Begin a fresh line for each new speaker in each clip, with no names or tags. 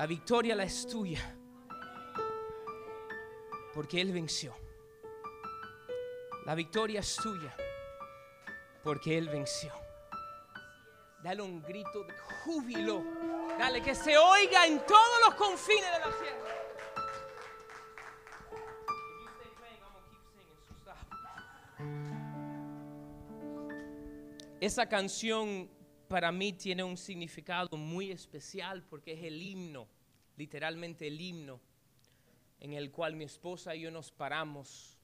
La victoria la es tuya. Porque Él venció. La victoria es tuya. Porque Él venció. Dale un grito de júbilo. Dale que se oiga en todos los confines de la tierra. Esa canción para mí tiene un significado muy especial porque es el himno, literalmente el himno, en el cual mi esposa y yo nos paramos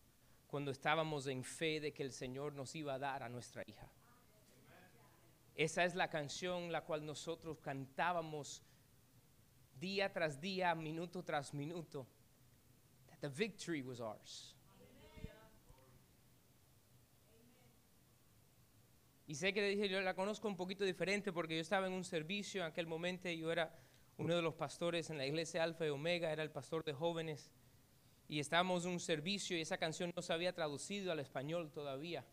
cuando estábamos en fe de que el Señor nos iba a dar a nuestra hija. Esa es la canción la cual nosotros cantábamos día tras día, minuto tras minuto. The victory was ours. Y sé que le dije, yo la conozco un poquito diferente porque yo estaba en un servicio en aquel momento, yo era uno de los pastores en la iglesia Alfa y Omega, era el pastor de jóvenes, y estábamos en un servicio y esa canción no se había traducido al español todavía.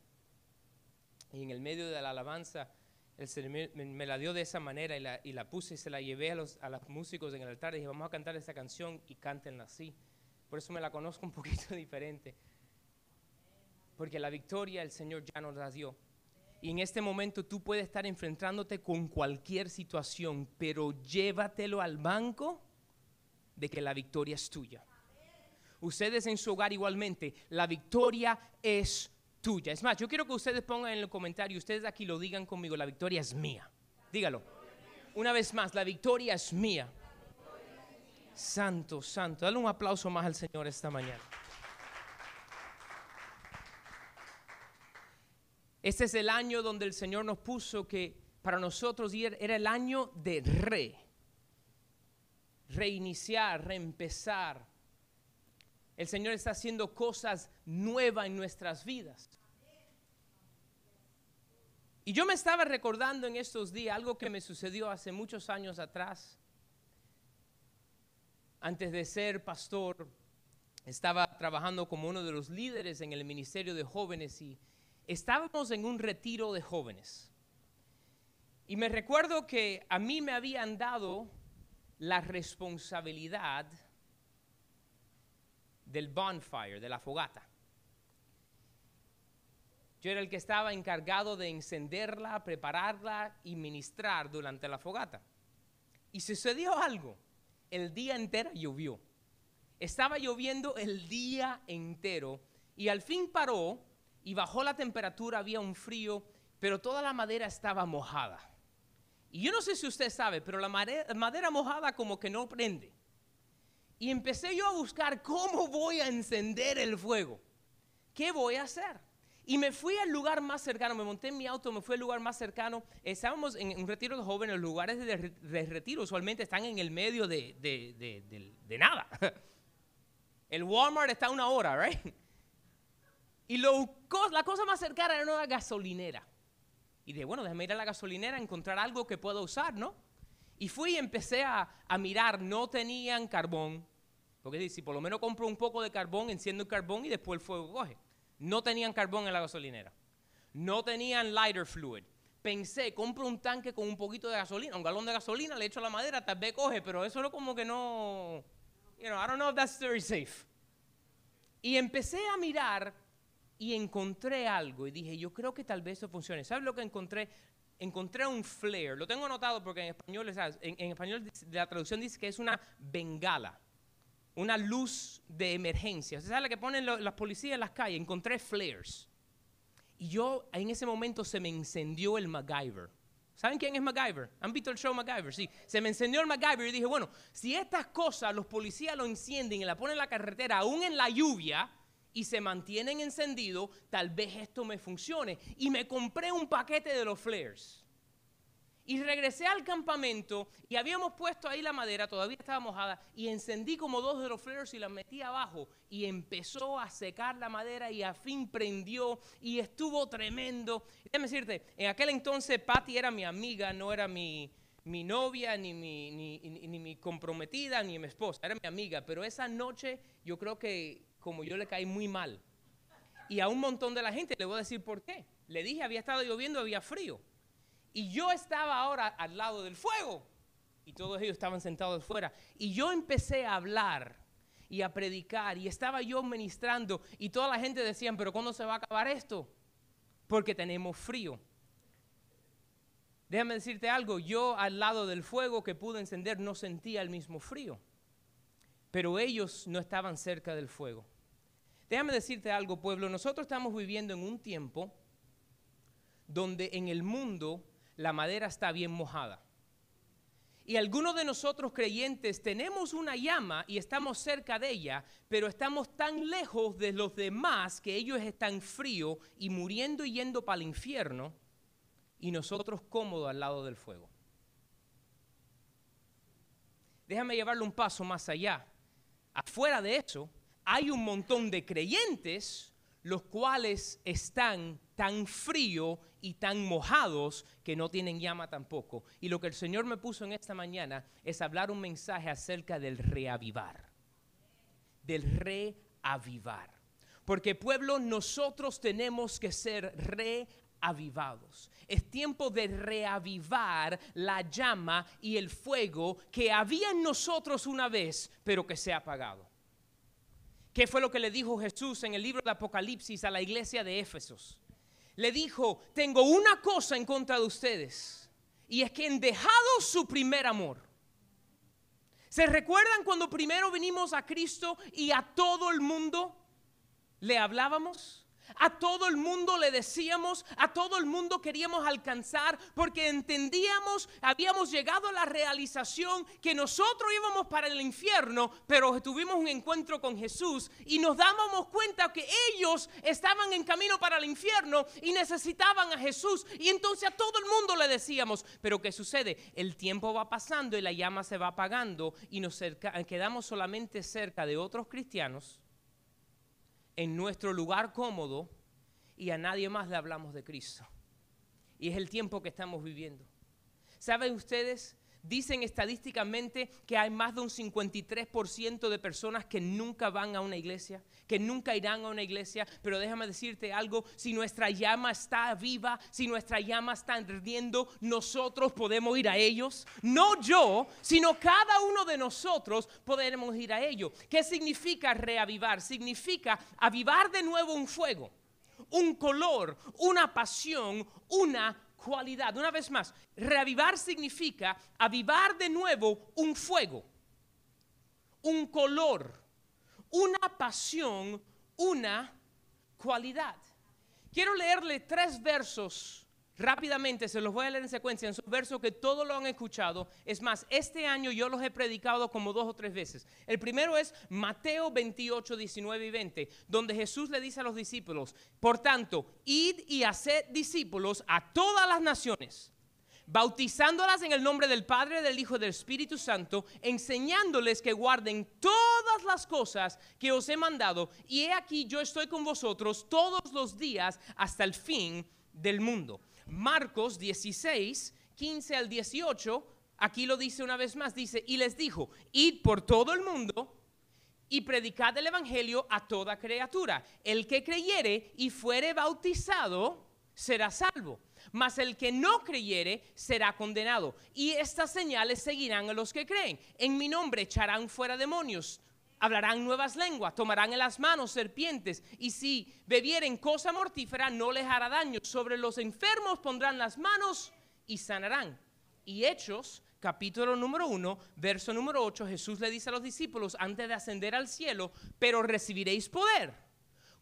Y en el medio de la alabanza, el me, la dio de esa manera y la, puse y se la llevé a los, a los músicos en el altar y dije, vamos a cantar esta canción y cántenla así. Por eso me la conozco un poquito diferente. Porque la victoria el Señor ya nos la dio. Y en este momento tú puedes estar enfrentándote con cualquier situación, pero llévatelo al banco de que la victoria es tuya. Ustedes en su hogar igualmente, la victoria es tuya. Es más, yo quiero que ustedes pongan en el comentario, ustedes aquí lo digan conmigo, la victoria es mía. Dígalo. Una vez más, la victoria es mía. Santo, santo. Dale un aplauso más al Señor esta mañana. Este es el año donde el Señor nos puso que para nosotros era el año de re. Reiniciar, reempezar. El Señor está haciendo cosas nuevas en nuestras vidas. Y yo me estaba recordando en estos días algo que me sucedió hace muchos años atrás. Antes de ser pastor, estaba trabajando como uno de los líderes en el ministerio de jóvenes y estábamos en un retiro de jóvenes. Y me recuerdo que a mí me habían dado la responsabilidad del bonfire, de la fogata. Yo era el que estaba encargado de encenderla, prepararla y ministrar durante la fogata. Y sucedió algo. El día entero llovió. Estaba lloviendo el día entero y al fin paró y bajó la temperatura, había un frío, pero toda la madera estaba mojada. Y yo no sé si usted sabe, pero la madera, mojada como que no prende. Y empecé yo a buscar cómo voy a encender el fuego. ¿Qué voy a hacer? Y me fui al lugar más cercano, me monté en mi auto, me fui al lugar más cercano. Estábamos en un retiro de jóvenes, los lugares de, retiro usualmente están en el medio de, de, nada. El Walmart está a una hora, ¿right? Y la cosa más cercana era una gasolinera. Y dije, bueno, déjame ir a la gasolinera a encontrar algo que pueda usar, ¿no? Y fui y empecé a, mirar, no tenían carbón. Porque si por lo menos compro un poco de carbón, enciendo el carbón y después el fuego coge. No tenían carbón en la gasolinera. No tenían lighter fluid. Pensé, compro un tanque con un poquito de gasolina, un galón de gasolina, le echo a la madera, tal vez coge, pero eso no como que no, you know, I don't know if that's very safe. Y empecé a mirar y encontré algo y dije, yo creo que tal vez eso funcione. ¿Sabes lo que encontré? Encontré un flare, lo tengo anotado porque en español, en, español la traducción dice que es una bengala, una luz de emergencia. ¿Sabes la que ponen las policías en las calles? Encontré flares. Y yo en ese momento se me encendió el MacGyver. ¿Saben quién es MacGyver? ¿Han visto el show MacGyver? Sí. Se me encendió el MacGyver y dije, bueno, si estas cosas los policías lo encienden y la ponen en la carretera, aún en la lluvia, y se mantienen encendidos, tal vez esto me funcione. Y me compré un paquete de los flares. Y regresé al campamento y habíamos puesto ahí la madera, todavía estaba mojada, y encendí como dos de los flares y las metí abajo. Y empezó a secar la madera y a fin prendió y estuvo tremendo. Déjame decirte, en aquel entonces Patty era mi amiga, no era mi, mi novia, ni mi, ni, ni mi comprometida, ni mi esposa, era mi amiga. Pero esa noche yo creo que como yo le caí muy mal. Y a un montón de la gente le voy a decir por qué. Le dije, había estado lloviendo, había frío. Y yo estaba ahora al lado del fuego. Y todos ellos estaban sentados fuera. Y yo empecé a hablar y a predicar y estaba yo ministrando y toda la gente decía, pero ¿cuándo se va a acabar esto? Porque tenemos frío. Déjame decirte algo, yo al lado del fuego que pude encender no sentía el mismo frío, pero ellos no estaban cerca del fuego. Déjame decirte algo, pueblo, nosotros estamos viviendo en un tiempo donde en el mundo la madera está bien mojada. Y algunos de nosotros creyentes tenemos una llama y estamos cerca de ella, pero estamos tan lejos de los demás que ellos están fríos y muriendo y yendo para el infierno y nosotros cómodos al lado del fuego. Déjame llevarlo un paso más allá. Afuera de eso, hay un montón de creyentes los cuales están tan fríos y tan mojados que no tienen llama tampoco. Y lo que el Señor me puso en esta mañana es hablar un mensaje acerca del reavivar. Del reavivar. Porque pueblo, nosotros tenemos que ser reavivados. Es tiempo de reavivar la llama y el fuego que había en nosotros una vez, pero que se ha apagado. ¿Qué fue lo que le dijo Jesús en el libro de Apocalipsis a la iglesia de Éfesos? Le dijo, tengo una cosa en contra de ustedes, y es que han dejado su primer amor. ¿Se recuerdan cuando primero vinimos a Cristo y a todo el mundo le hablábamos? A todo el mundo le decíamos, a todo el mundo queríamos alcanzar porque entendíamos, habíamos llegado a la realización que nosotros íbamos para el infierno, pero tuvimos un encuentro con Jesús y nos dábamos cuenta que ellos estaban en camino para el infierno y necesitaban a Jesús. Y entonces a todo el mundo le decíamos, pero ¿qué sucede? El tiempo va pasando y la llama se va apagando y nos quedamos solamente cerca de otros cristianos en nuestro lugar cómodo y a nadie más le hablamos de Cristo. Y es el tiempo que estamos viviendo. ¿Saben ustedes? Dicen estadísticamente que hay más de un 53% de personas que nunca van a una iglesia, que nunca irán a una iglesia, pero déjame decirte algo, si nuestra llama está viva, si nuestra llama está ardiendo, nosotros podemos ir a ellos. No yo, sino cada uno de nosotros podremos ir a ellos. ¿Qué significa reavivar? Significa avivar de nuevo un fuego, un color, una pasión, una cualidad. Una vez más, reavivar significa avivar de nuevo un fuego, un color, una pasión, una cualidad. Quiero leerle tres versos Rápidamente se los voy a leer en secuencia, en sus versos que todos lo han escuchado. Es más, este año yo los he predicado como dos o tres veces. El primero es Mateo 28, 19 y 20, donde Jesús le dice a los discípulos, por tanto, id y haced discípulos a todas las naciones, bautizándolas en el nombre del Padre, del Hijo y del Espíritu Santo, enseñándoles que guarden todas las cosas que os he mandado. Y he aquí yo estoy con vosotros todos los días hasta el fin del mundo. Marcos 16, 15 al 18, aquí lo dice una vez más, dice, y les dijo, id por todo el mundo y predicad el Evangelio a toda criatura. El que creyere y fuere bautizado será salvo, mas el que no creyere será condenado. Y estas señales seguirán a los que creen. En mi nombre echarán fuera demonios hablarán nuevas lenguas, tomarán en las manos serpientes, y si bebieren cosa mortífera no les hará daño. Sobre los enfermos pondrán las manos y sanarán. Y Hechos, capítulo número 1, verso número 8, Jesús le dice a los discípulos antes de ascender al cielo, pero recibiréis poder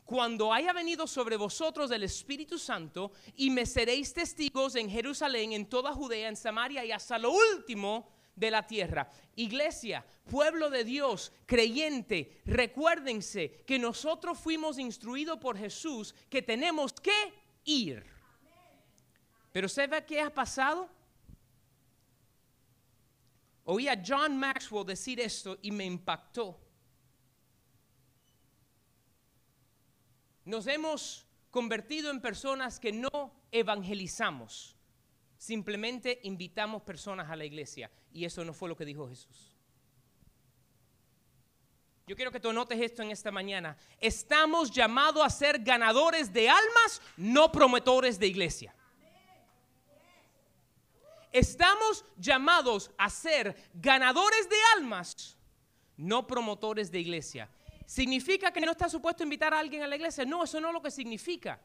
cuando haya venido sobre vosotros el Espíritu Santo y me seréis testigos en Jerusalén, en toda Judea, en Samaria y hasta lo último de la tierra. Iglesia, pueblo de Dios, creyente, recuérdense que nosotros fuimos instruidos por Jesús que tenemos que ir. Pero ¿sabe qué ha pasado? Oí a John Maxwell decir esto y me impactó. Nos hemos convertido en personas que no evangelizamos. Simplemente invitamos personas a la iglesia y eso no fue lo que dijo Jesús. Yo quiero que tú notes esto en esta mañana. Estamos llamados a ser ganadores de almas, no promotores de iglesia. estamos llamados a ser ganadores de almas, no promotores de iglesia. ¿Significa que no está supuesto invitar a alguien a la iglesia? No, eso no es lo que significa.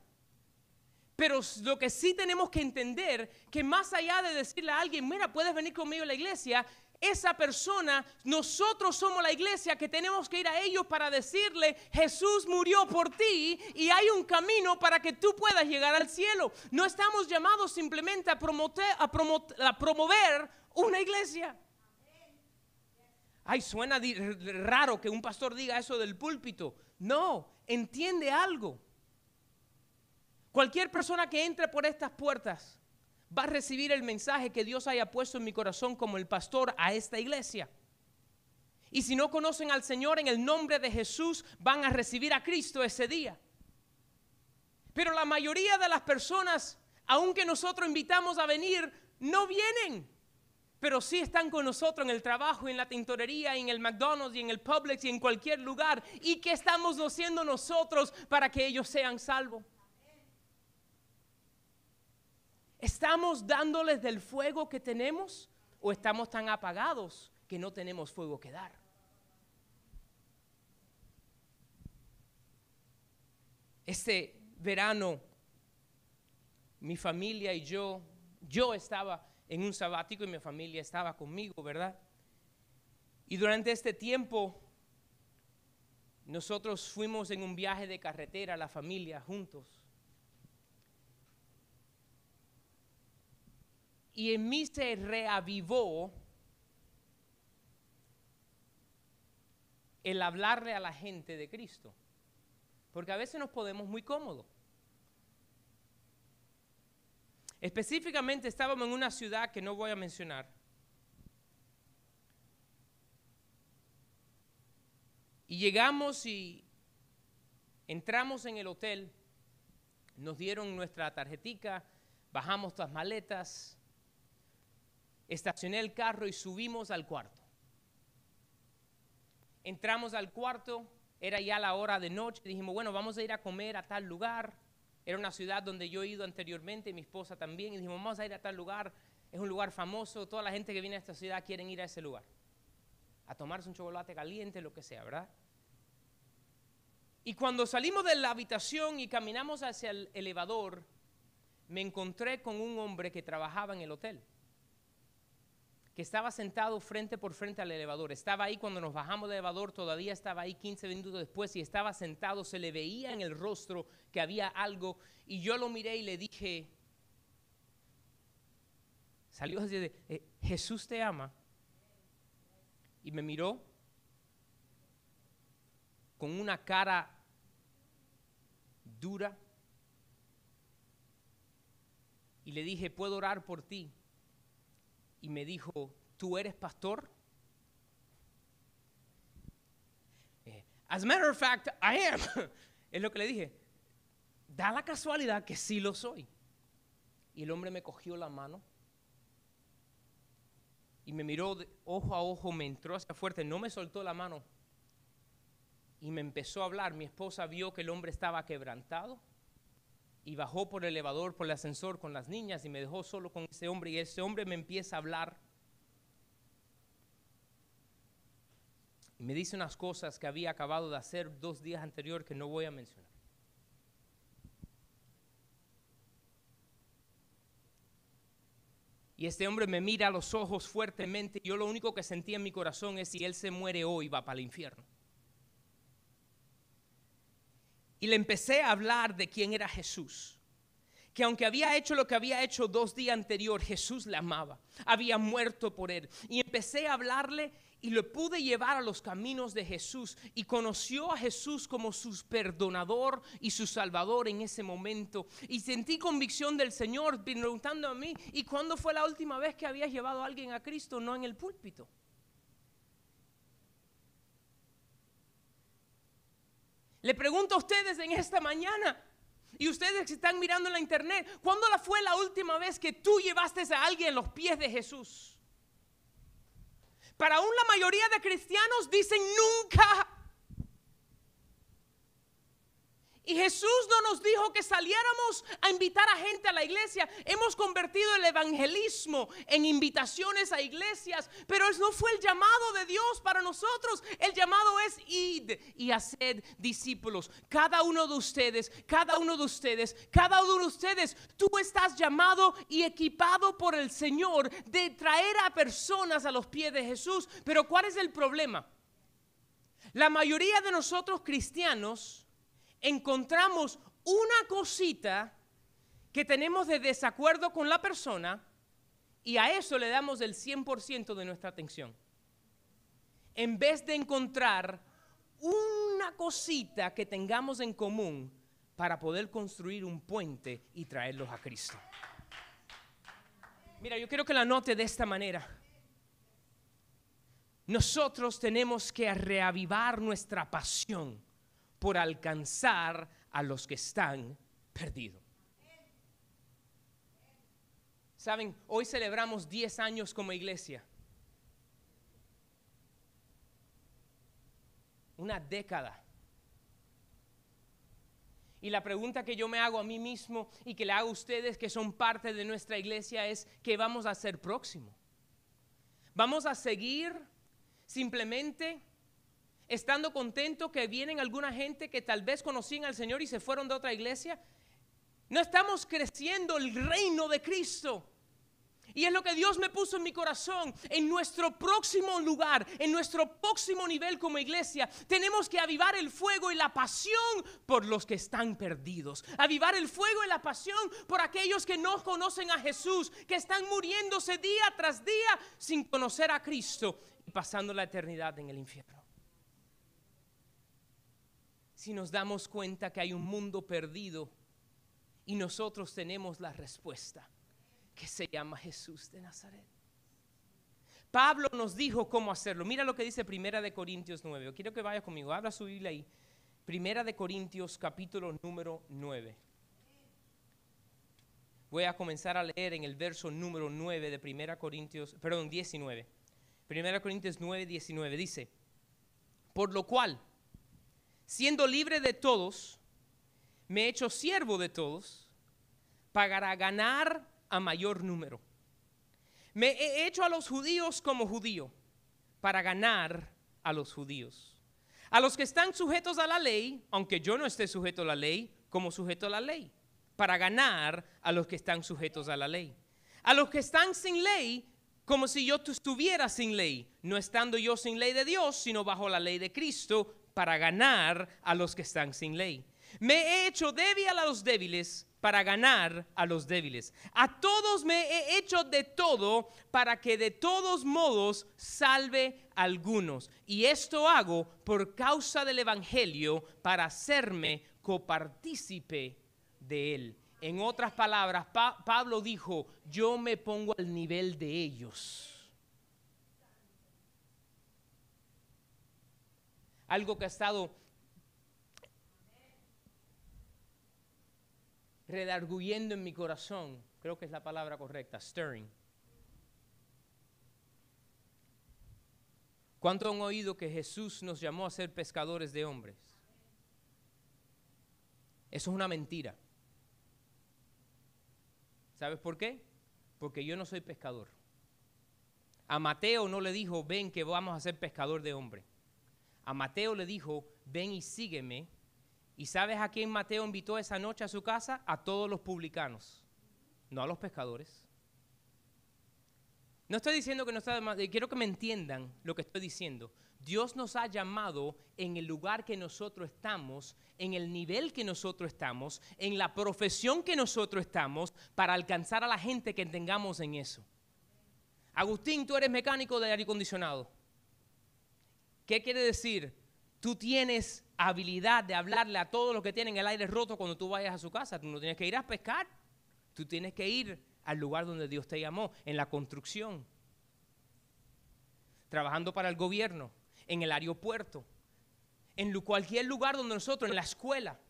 Pero lo que sí tenemos que entender, que más allá de decirle a alguien, mira, puedes venir conmigo a la iglesia, esa persona, nosotros somos la iglesia que tenemos que ir a ellos para decirle, Jesús murió por ti y hay un camino para que tú puedas llegar al cielo. No estamos llamados simplemente a, a, promover una iglesia. Ay, suena raro que un pastor diga eso del púlpito. No, entiende algo. Cualquier persona que entre por estas puertas va a recibir el mensaje que Dios haya puesto en mi corazón como el pastor a esta iglesia. Y si no conocen al Señor en el nombre de Jesús, van a recibir a Cristo ese día. Pero la mayoría de las personas, aunque nosotros invitamos a venir, no vienen. Pero sí están con nosotros en el trabajo, en la tintorería, en el McDonald's y en el Publix y en cualquier lugar. ¿Y qué estamos haciendo nosotros para que ellos sean salvos? ¿Estamos dándoles del fuego que tenemos o estamos tan apagados que no tenemos fuego que dar? Este verano, mi familia y yo, yo estaba en un sabático y mi familia estaba conmigo, ¿verdad? Y durante este tiempo, nosotros fuimos en un viaje de carretera, la familia, juntos. Y en mí se reavivó el hablarle a la gente de Cristo. Porque a veces nos podemos muy cómodos. Específicamente estábamos en una ciudad que no voy a mencionar. Y llegamos y entramos en el hotel, nos dieron nuestra tarjetica, bajamos las maletas, Estacioné el carro y subimos al cuarto. Entramos al cuarto, era ya la hora de noche, dijimos, bueno, vamos a ir a comer a tal lugar. Era una ciudad donde yo he ido anteriormente, mi esposa también, y dijimos, vamos a ir a tal lugar, es un lugar famoso, toda la gente que viene a esta ciudad quieren ir a ese lugar, a tomarse un chocolate caliente, lo que sea, ¿verdad? Y cuando salimos de la habitación y caminamos hacia el elevador, me encontré con un hombre que trabajaba en el hotel que estaba sentado frente por frente al elevador. Estaba ahí cuando nos bajamos del elevador, todavía estaba ahí 15 minutos después y estaba sentado, se le veía en el rostro que había algo y yo lo miré y le dije, salió así de, eh, Jesús te ama. Y me miró con una cara dura y le dije, ¿puedo orar por ti? Y me dijo, ¿tú eres pastor? Eh, as a matter of fact, I am. es lo que le dije. Da la casualidad que sí lo soy. Y el hombre me cogió la mano y me miró de ojo a ojo, me entró hacia fuerte, no me soltó la mano y me empezó a hablar. Mi esposa vio que el hombre estaba quebrantado y bajó por el elevador, por el ascensor con las niñas y me dejó solo con ese hombre y ese hombre me empieza a hablar. Y me dice unas cosas que había acabado de hacer dos días anterior que no voy a mencionar. Y este hombre me mira a los ojos fuertemente. Y yo lo único que sentía en mi corazón es si él se muere hoy va para el infierno. Y le empecé a hablar de quién era Jesús. Que aunque había hecho lo que había hecho dos días anterior, Jesús le amaba. Había muerto por él. Y empecé a hablarle y lo pude llevar a los caminos de Jesús. Y conoció a Jesús como su perdonador y su salvador en ese momento. Y sentí convicción del Señor preguntando a mí, ¿y cuándo fue la última vez que habías llevado a alguien a Cristo? No en el púlpito. Le pregunto a ustedes en esta mañana, y ustedes que están mirando en la internet, ¿cuándo fue la última vez que tú llevaste a alguien en los pies de Jesús? Para aún la mayoría de cristianos dicen nunca. Y Jesús no nos dijo que saliéramos a invitar a gente a la iglesia. Hemos convertido el evangelismo en invitaciones a iglesias, pero eso no fue el llamado de Dios para nosotros. El llamado es id y hacer discípulos. Cada uno de ustedes, cada uno de ustedes, cada uno de ustedes, tú estás llamado y equipado por el Señor de traer a personas a los pies de Jesús. Pero ¿cuál es el problema? La mayoría de nosotros cristianos encontramos una cosita que tenemos de desacuerdo con la persona y a eso le damos el 100% de nuestra atención. En vez de encontrar una cosita que tengamos en común para poder construir un puente y traerlos a Cristo. Mira, yo quiero que la note de esta manera. Nosotros tenemos que reavivar nuestra pasión por alcanzar a los que están perdidos. Saben, hoy celebramos 10 años como iglesia. Una década. Y la pregunta que yo me hago a mí mismo y que le hago a ustedes que son parte de nuestra iglesia es, ¿qué vamos a hacer próximo? ¿Vamos a seguir simplemente estando contento que vienen alguna gente que tal vez conocían al Señor y se fueron de otra iglesia. No estamos creciendo el reino de Cristo. Y es lo que Dios me puso en mi corazón. En nuestro próximo lugar, en nuestro próximo nivel como iglesia, tenemos que avivar el fuego y la pasión por los que están perdidos. Avivar el fuego y la pasión por aquellos que no conocen a Jesús, que están muriéndose día tras día sin conocer a Cristo y pasando la eternidad en el infierno si nos damos cuenta que hay un mundo perdido y nosotros tenemos la respuesta que se llama Jesús de Nazaret. Pablo nos dijo cómo hacerlo. Mira lo que dice Primera de Corintios 9. quiero que vaya conmigo. Abra su Biblia ahí. Primera de Corintios capítulo número 9. Voy a comenzar a leer en el verso número 9 de Primera Corintios, perdón, 19. Primera Corintios 9, 19 dice, por lo cual siendo libre de todos, me he hecho siervo de todos para ganar a mayor número. Me he hecho a los judíos como judío para ganar a los judíos. A los que están sujetos a la ley, aunque yo no esté sujeto a la ley, como sujeto a la ley, para ganar a los que están sujetos a la ley. A los que están sin ley, como si yo estuviera sin ley, no estando yo sin ley de Dios, sino bajo la ley de Cristo, para ganar a los que están sin ley. Me he hecho débil a los débiles para ganar a los débiles. A todos me he hecho de todo para que de todos modos salve algunos. Y esto hago por causa del Evangelio para hacerme copartícipe de él. En otras palabras, Pablo dijo, yo me pongo al nivel de ellos algo que ha estado redarguyendo en mi corazón, creo que es la palabra correcta, stirring. ¿Cuánto han oído que Jesús nos llamó a ser pescadores de hombres? Eso es una mentira. ¿Sabes por qué? Porque yo no soy pescador. A Mateo no le dijo, ven que vamos a ser pescador de hombres a Mateo le dijo, ven y sígueme. ¿Y sabes a quién Mateo invitó esa noche a su casa? A todos los publicanos, no a los pescadores. No estoy diciendo que no está de quiero que me entiendan lo que estoy diciendo. Dios nos ha llamado en el lugar que nosotros estamos, en el nivel que nosotros estamos, en la profesión que nosotros estamos, para alcanzar a la gente que tengamos en eso. Agustín, tú eres mecánico de aire acondicionado. ¿Qué quiere decir? Tú tienes habilidad de hablarle a todos los que tienen el aire roto cuando tú vayas a su casa. Tú no tienes que ir a pescar. Tú tienes que ir al lugar donde Dios te llamó, en la construcción, trabajando para el gobierno, en el aeropuerto, en cualquier lugar donde nosotros, en la escuela,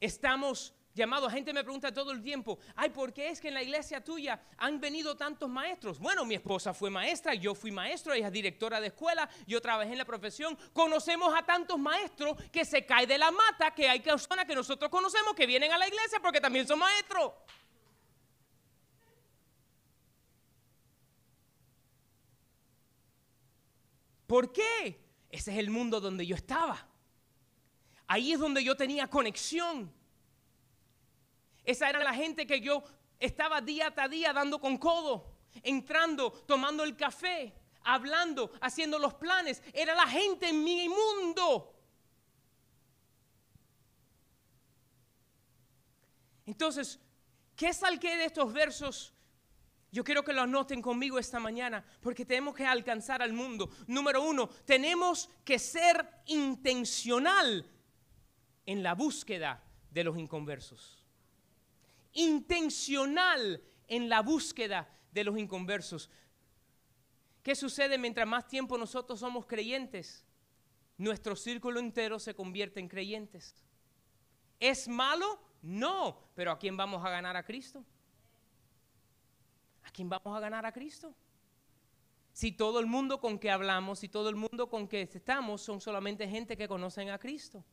estamos llamado, gente me pregunta todo el tiempo, ay, ¿por qué es que en la iglesia tuya han venido tantos maestros? Bueno, mi esposa fue maestra, yo fui maestro, ella es directora de escuela, yo trabajé en la profesión, conocemos a tantos maestros que se cae de la mata, que hay personas que nosotros conocemos que vienen a la iglesia porque también son maestros. ¿Por qué? Ese es el mundo donde yo estaba. Ahí es donde yo tenía conexión. Esa era la gente que yo estaba día a día dando con codo, entrando, tomando el café, hablando, haciendo los planes. Era la gente en mi mundo. Entonces, ¿qué salqué de estos versos? Yo quiero que lo anoten conmigo esta mañana porque tenemos que alcanzar al mundo. Número uno, tenemos que ser intencional en la búsqueda de los inconversos intencional en la búsqueda de los inconversos. ¿Qué sucede mientras más tiempo nosotros somos creyentes? Nuestro círculo entero se convierte en creyentes. ¿Es malo? No, pero ¿a quién vamos a ganar a Cristo? ¿A quién vamos a ganar a Cristo? Si todo el mundo con que hablamos, si todo el mundo con que estamos son solamente gente que conocen a Cristo.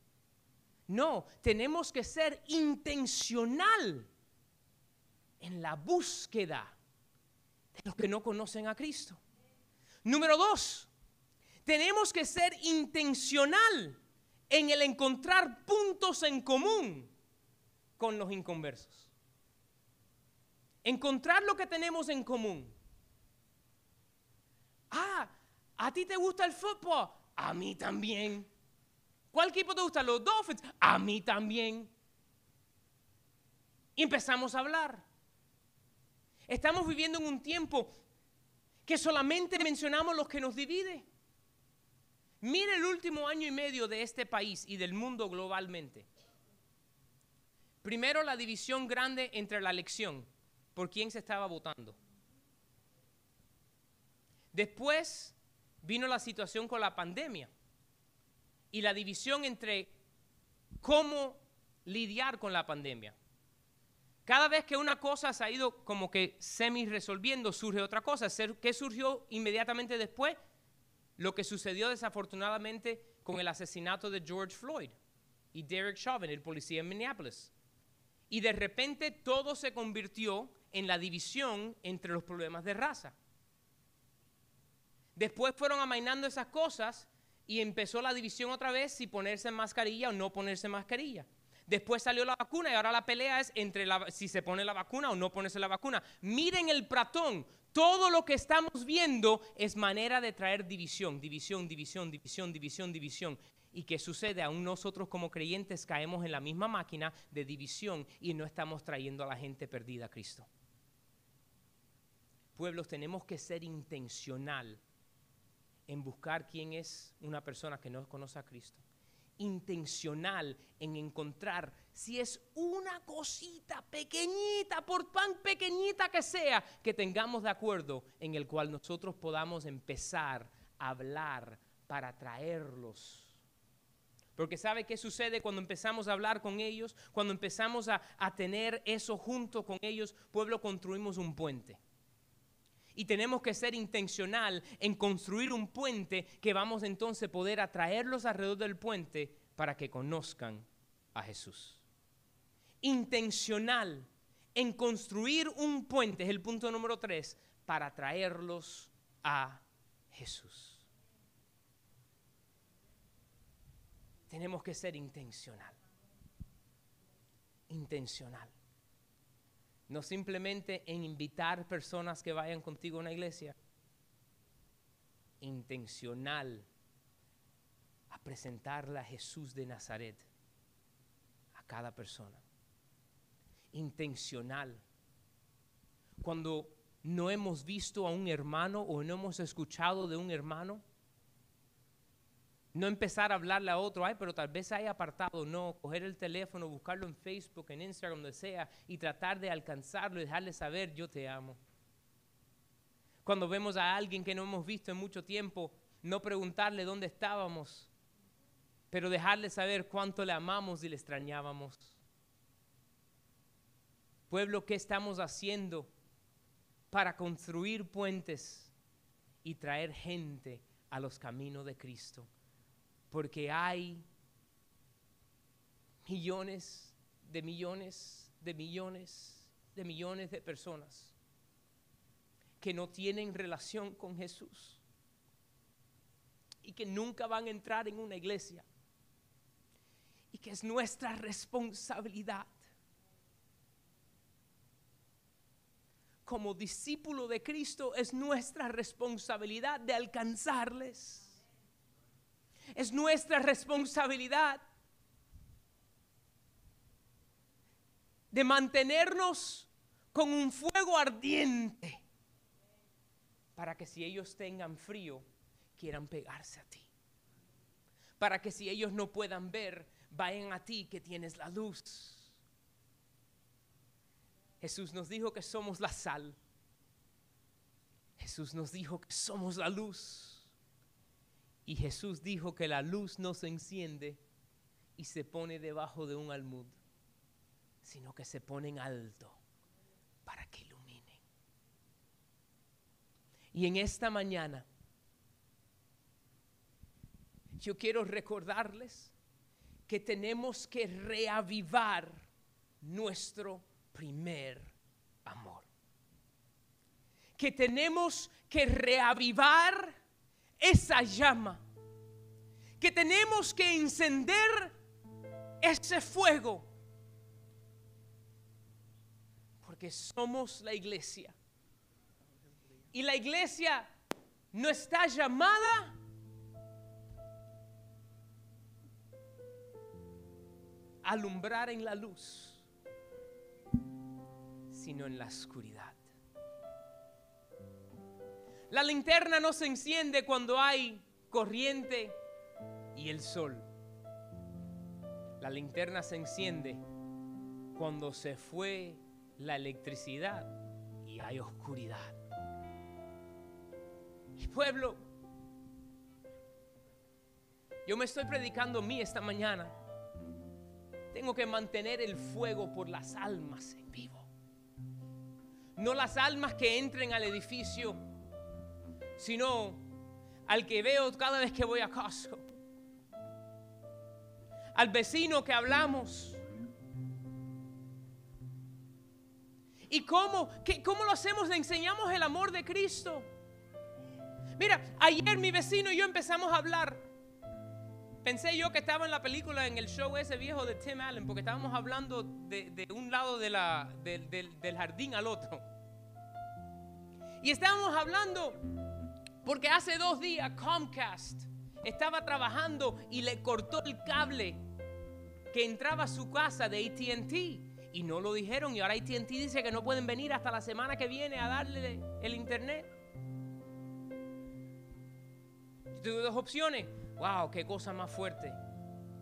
No, tenemos que ser intencional en la búsqueda de los que no conocen a Cristo. Número dos, tenemos que ser intencional en el encontrar puntos en común con los inconversos. Encontrar lo que tenemos en común. Ah, ¿a ti te gusta el fútbol? A mí también. ¿Cuál equipo te gusta? Los Dolphins. A mí también. Y empezamos a hablar. Estamos viviendo en un tiempo que solamente mencionamos los que nos divide. Mire el último año y medio de este país y del mundo globalmente. Primero la división grande entre la elección, por quién se estaba votando. Después vino la situación con la pandemia y la división entre cómo lidiar con la pandemia. Cada vez que una cosa se ha ido como que semi resolviendo, surge otra cosa. ¿Qué surgió inmediatamente después? Lo que sucedió desafortunadamente con el asesinato de George Floyd y Derek Chauvin, el policía en Minneapolis. Y de repente todo se convirtió en la división entre los problemas de raza. Después fueron amainando esas cosas y empezó la división otra vez si ponerse mascarilla o no ponerse mascarilla. Después salió la vacuna y ahora la pelea es entre si se pone la vacuna o no ponerse la vacuna. Miren el platón. Todo lo que estamos viendo es manera de traer división, división, división, división, división, división. ¿Y qué sucede? Aún nosotros como creyentes caemos en la misma máquina de división y no estamos trayendo a la gente perdida a Cristo. Pueblos, tenemos que ser intencional en buscar quién es una persona que no conoce a Cristo intencional en encontrar si es una cosita pequeñita, por tan pequeñita que sea, que tengamos de acuerdo en el cual nosotros podamos empezar a hablar para traerlos. Porque ¿sabe qué sucede cuando empezamos a hablar con ellos? Cuando empezamos a, a tener eso junto con ellos, pueblo, construimos un puente y tenemos que ser intencional en construir un puente que vamos entonces poder atraerlos alrededor del puente para que conozcan a Jesús. Intencional en construir un puente, es el punto número tres, para atraerlos a Jesús. Tenemos que ser intencional. Intencional. No simplemente en invitar personas que vayan contigo a una iglesia. Intencional a presentarle a Jesús de Nazaret a cada persona. Intencional. Cuando no hemos visto a un hermano o no hemos escuchado de un hermano, no empezar a hablarle a otro, ay, pero tal vez haya apartado, no, coger el teléfono, buscarlo en Facebook, en Instagram, donde sea, y tratar de alcanzarlo y dejarle saber, yo te amo. Cuando vemos a alguien que no hemos visto en mucho tiempo, no preguntarle dónde estábamos, pero dejarle saber cuánto le amamos y le extrañábamos. Pueblo, ¿qué estamos haciendo para construir puentes y traer gente a los caminos de Cristo? Porque hay millones de millones de millones de millones de personas que no tienen relación con Jesús y que nunca van a entrar en una iglesia y que es nuestra responsabilidad como discípulo de Cristo es nuestra responsabilidad de alcanzarles. Es nuestra responsabilidad de mantenernos con un fuego ardiente para que si ellos tengan frío, quieran pegarse a ti. Para que si ellos no puedan ver, vayan a ti que tienes la luz. Jesús nos dijo que somos la sal. Jesús nos dijo que somos la luz. Y Jesús dijo que la luz no se enciende y se pone debajo de un almud, sino que se pone en alto para que ilumine. Y en esta mañana yo quiero recordarles que tenemos que reavivar nuestro primer amor. Que tenemos que reavivar esa llama. Que tenemos que encender ese fuego. Porque somos la iglesia. Y la iglesia no está llamada a alumbrar en la luz sino en la oscuridad. La linterna no se enciende cuando hay corriente y el sol. La linterna se enciende cuando se fue la electricidad y hay oscuridad. Y pueblo, yo me estoy predicando a mí esta mañana. Tengo que mantener el fuego por las almas en vivo no las almas que entren al edificio, sino al que veo cada vez que voy a casa, al vecino que hablamos. ¿Y cómo? ¿Cómo lo hacemos? Le enseñamos el amor de Cristo. Mira, ayer mi vecino y yo empezamos a hablar. Pensé yo que estaba en la película, en el show ese viejo de Tim Allen, porque estábamos hablando de, un lado de la, del jardín al otro. Y estábamos hablando porque hace dos días Comcast estaba trabajando y le cortó el cable que entraba a su casa de ATT. Y no lo dijeron y ahora ATT dice que no pueden venir hasta la semana que viene a darle el internet. tuve dos opciones. Wow, qué cosa más fuerte.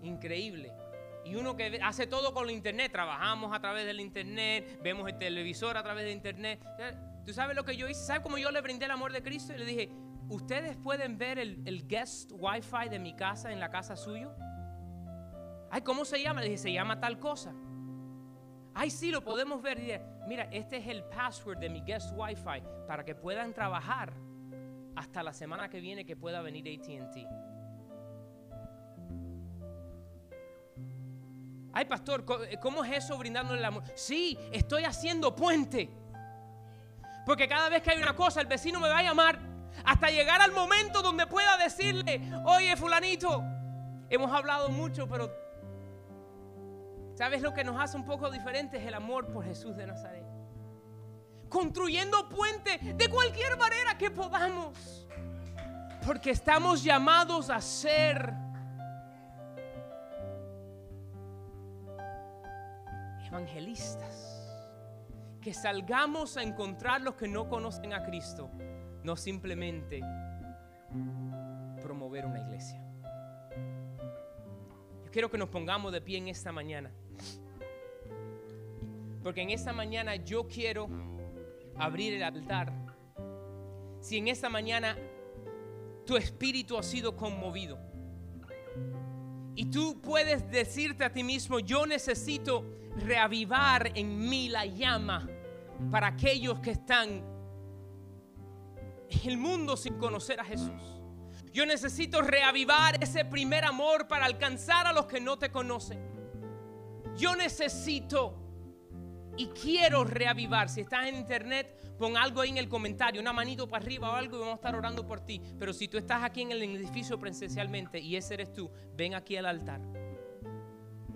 Increíble. Y uno que hace todo con el internet, trabajamos a través del internet, vemos el televisor a través del internet. ¿Tú sabes lo que yo hice? ¿Sabes cómo yo le brindé el amor de Cristo? Y le dije, ¿ustedes pueden ver el, guest wifi de mi casa en la casa suyo? Ay, ¿cómo se llama? Le dije, se llama tal cosa. Ay, sí, lo podemos ver. mira, este es el password de mi guest wifi para que puedan trabajar hasta la semana que viene que pueda venir ATT. Ay, pastor, ¿cómo es eso brindándole el amor? Sí, estoy haciendo puente. Porque cada vez que hay una cosa, el vecino me va a llamar hasta llegar al momento donde pueda decirle, oye fulanito, hemos hablado mucho, pero ¿sabes lo que nos hace un poco diferente? Es el amor por Jesús de Nazaret. Construyendo puente de cualquier manera que podamos. Porque estamos llamados a ser evangelistas que salgamos a encontrar los que no conocen a Cristo, no simplemente promover una iglesia. Yo quiero que nos pongamos de pie en esta mañana. Porque en esta mañana yo quiero abrir el altar. Si en esta mañana tu espíritu ha sido conmovido y tú puedes decirte a ti mismo, yo necesito reavivar en mí la llama para aquellos que están el mundo sin conocer a Jesús. Yo necesito reavivar ese primer amor para alcanzar a los que no te conocen. Yo necesito y quiero reavivar. Si estás en internet, pon algo ahí en el comentario, una manito para arriba o algo y vamos a estar orando por ti. Pero si tú estás aquí en el edificio presencialmente y ese eres tú, ven aquí al altar.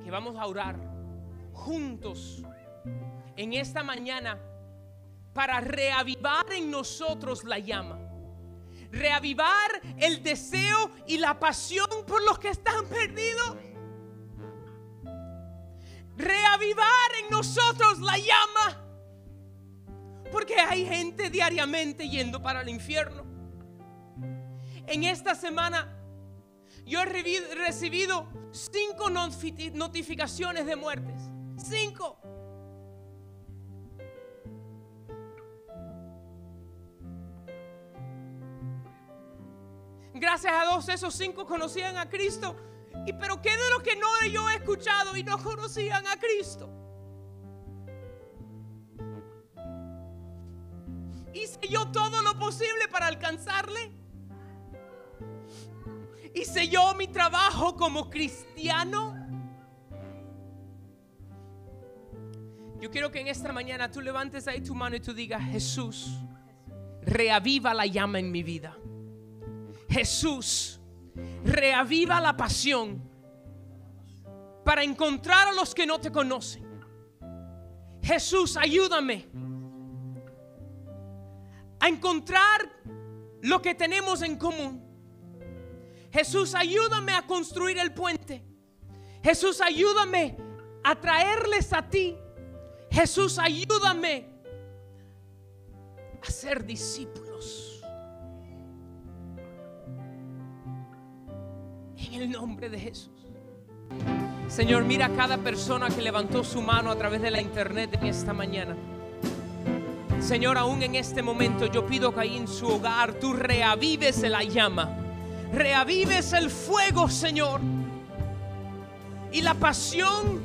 Que vamos a orar juntos en esta mañana para reavivar en nosotros la llama. Reavivar el deseo y la pasión por los que están perdidos reavivar en nosotros la llama. Porque hay gente diariamente yendo para el infierno. En esta semana yo he recibido cinco notificaciones de muertes. Cinco. Gracias a Dios esos cinco conocían a Cristo y pero qué de lo que no yo he escuchado y no conocían a Cristo. Hice yo todo lo posible para alcanzarle. Hice yo mi trabajo como cristiano. Yo quiero que en esta mañana tú levantes ahí tu mano y tú digas, Jesús, reaviva la llama en mi vida. Jesús, reaviva la pasión para encontrar a los que no te conocen. Jesús, ayúdame a encontrar lo que tenemos en común. Jesús, ayúdame a construir el puente. Jesús, ayúdame a traerles a ti. Jesús, ayúdame a ser discípulos. En el nombre de Jesús. Señor, mira a cada persona que levantó su mano a través de la internet en esta mañana. Señor, aún en este momento yo pido que ahí en su hogar tú reavives la llama. Reavives el fuego, Señor. Y la pasión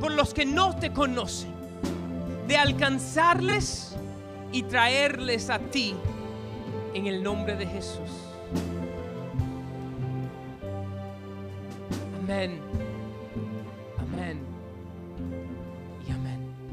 por los que no te conocen. De alcanzarles y traerles a ti en el nombre de Jesús. Amen.